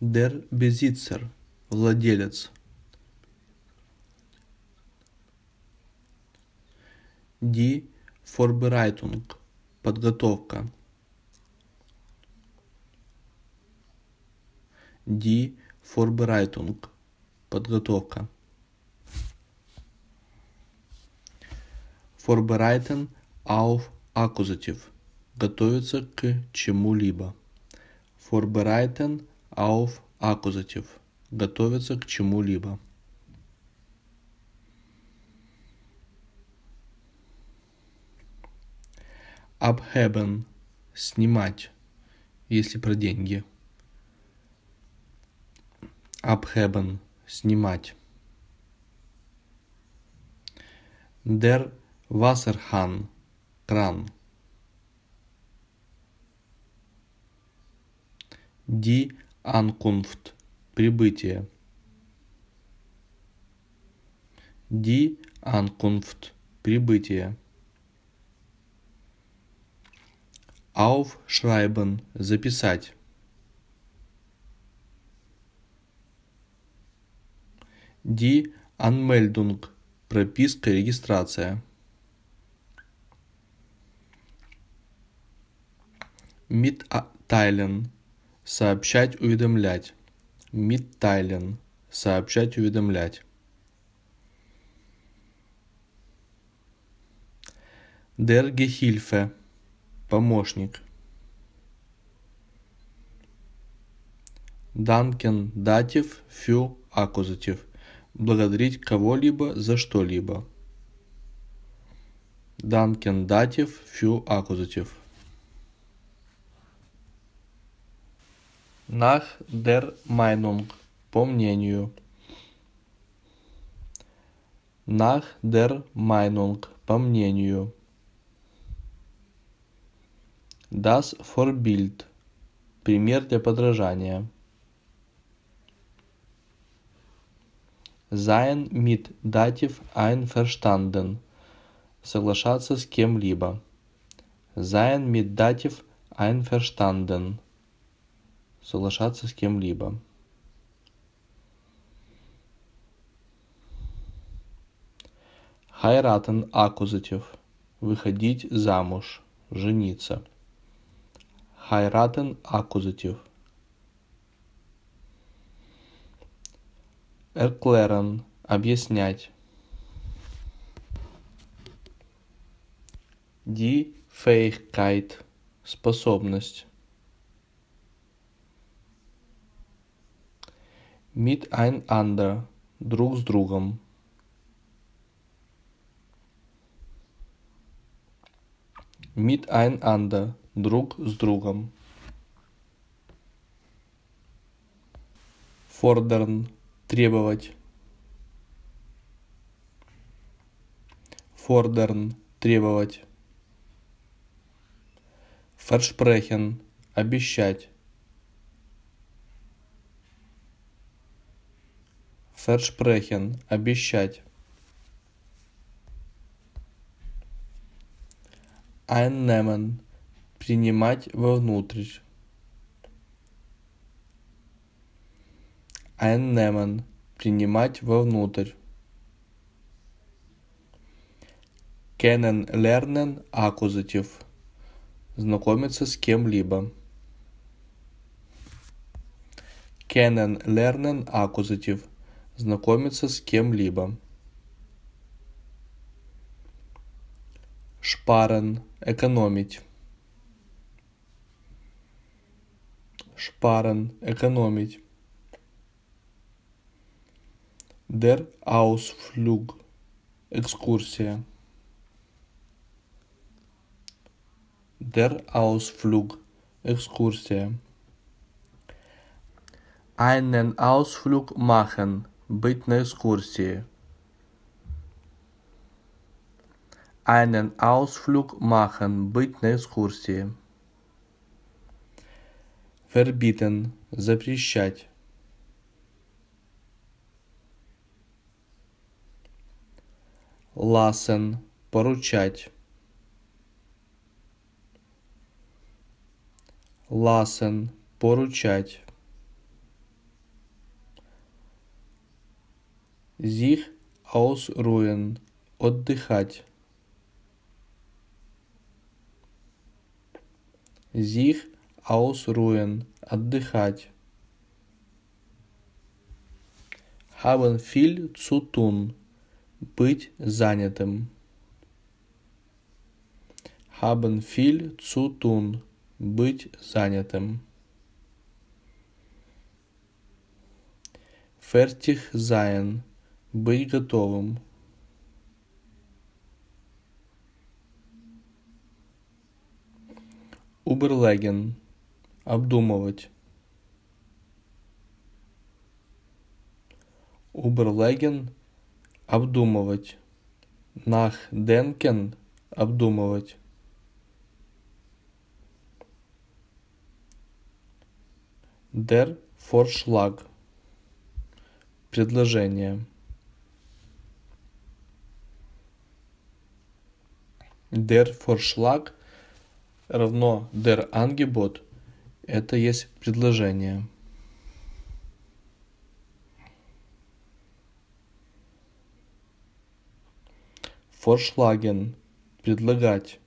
Der Besitzer – владелец. Die Vorbereitung – подготовка. Die Vorbereitung – подготовка. Vorbereiten auf Akkusativ – готовиться к чему-либо. Vorbereiten auf Akkusativ – готовиться к чему-либо. Abheben – снимать, если про деньги. Abheben – снимать. Der Wasserhahn – кран. Die Ankunft – прибытие. Die Ankunft – прибытие. Aufschreiben – записать. Die Anmeldung – прописка, регистрация. Mitteilen – сообщать, уведомлять. Mitteilen – сообщать, уведомлять. Der Gehilfe – помощник. Danken – датив, für – аккузатив. Благодарить кого-либо за что-либо. Danken – датив, für – аккузатив. Nach der Meinung – по мнению. Nach der Meinung – по мнению. Das Vorbild – пример для подражания. Sein mit датив einverstanden – соглашаться с кем-либо. Sein mit датив einverstanden – соглашаться с кем-либо. Heiraten – аккузатив. Выходить замуж, жениться. Heiraten – аккузатив. Erklären – объяснять. Die Fähigkeit – способность. Miteinander – друг с другом. Miteinander – друг с другом. Fordern – требовать. Fordern – требовать. Versprechen – обещать. Versprechen – обещать. Einnehmen – принимать вовнутрь. Einnehmen – принимать вовнутрь. Kennenlernen – аккузатив. Знакомиться с кем-либо. Kennenlernen – аккузатив. Знакомиться с кем-либо. Шпарен – экономить. Шпарен – экономить. Der Ausflug – экскурсия. Der Ausflug – экскурсия. Einen Ausflug machen – быть на экскурсии. Einen Ausflug machen – быть на экскурсии. Verbieten – запрещать. Lassen – поручать. Lassen – поручать. Sich ausruhen. Отдыхать. Sich ausruhen. Отдыхать. Viel zu tun. Быть занятым. Viel zu tun. Быть занятым. Fertig sein. Быть готовым. Überlegen. Обдумывать. Überlegen. Обдумывать. Nachdenken. Обдумывать. Der Vorschlag. Предложение. Der Vorschlag равно der Angebot. Это есть предложение. Vorschlagen. Предлагать.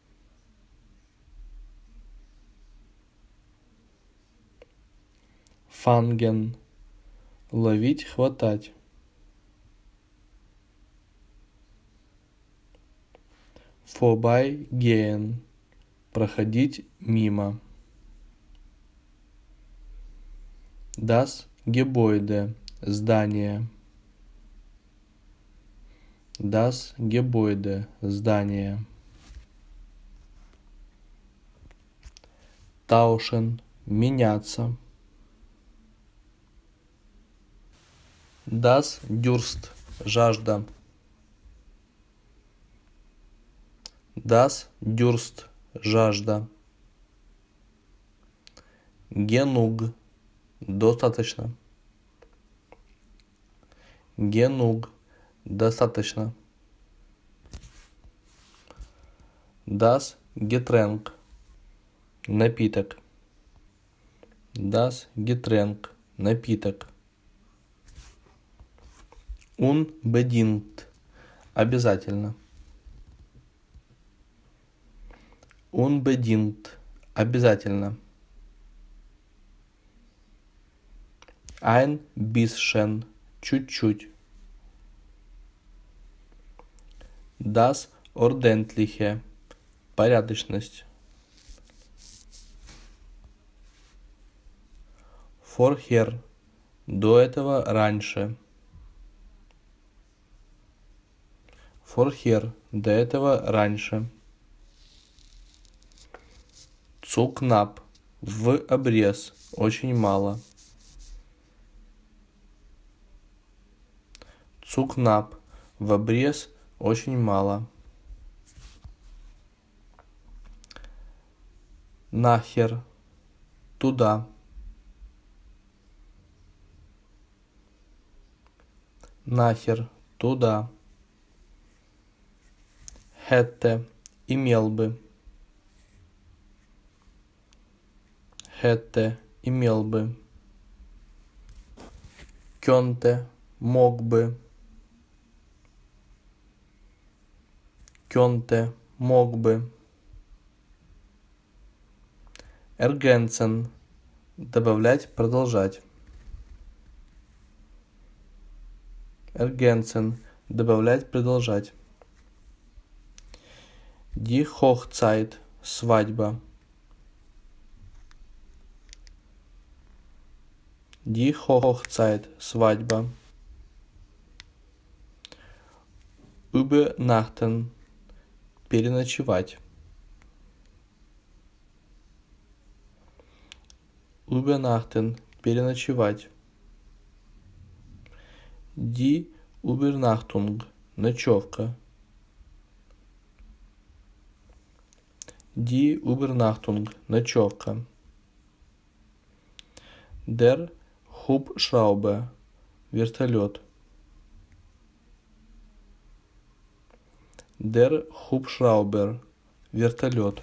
Fangen. Ловить, хватать. Vorbeigehen. Проходить мимо. Das Gebäude. Здание. Das Gebäude. Здание. Tauschen. Меняться. Das Durst. Жажда. Das Durst. Жажда. Genug. Достаточно. Genug. Достаточно. Das Getränk. Напиток. Das Getränk. Напиток. Unbedingt. Обязательно. Unbedingt. Обязательно. Ein bisschen. Чуть-чуть. Das ordentliche. Порядочность. Vorher. До этого раньше. Vorher. До этого раньше. Knapp. В обрез. Очень мало. Knapp. В обрез. Очень мало. Нахер. Туда. Нахер. Туда. Hätte. Имел бы. Hätte. Имел бы. Könnte. Мог бы. Könnte. Мог бы. Ergänzen. Добавлять, продолжать. Ergänzen. Добавлять, продолжать. Die Hochzeit. Свадьба. Die Hochzeit. Свадьба. Übernachten. Переночевать. Übernachten. Переночевать. Die Übernachtung. Ночевка. Die Übernachtung. Ночевка. Der Hubschrauber. Вертолет. Der Hubschrauber. Вертолет.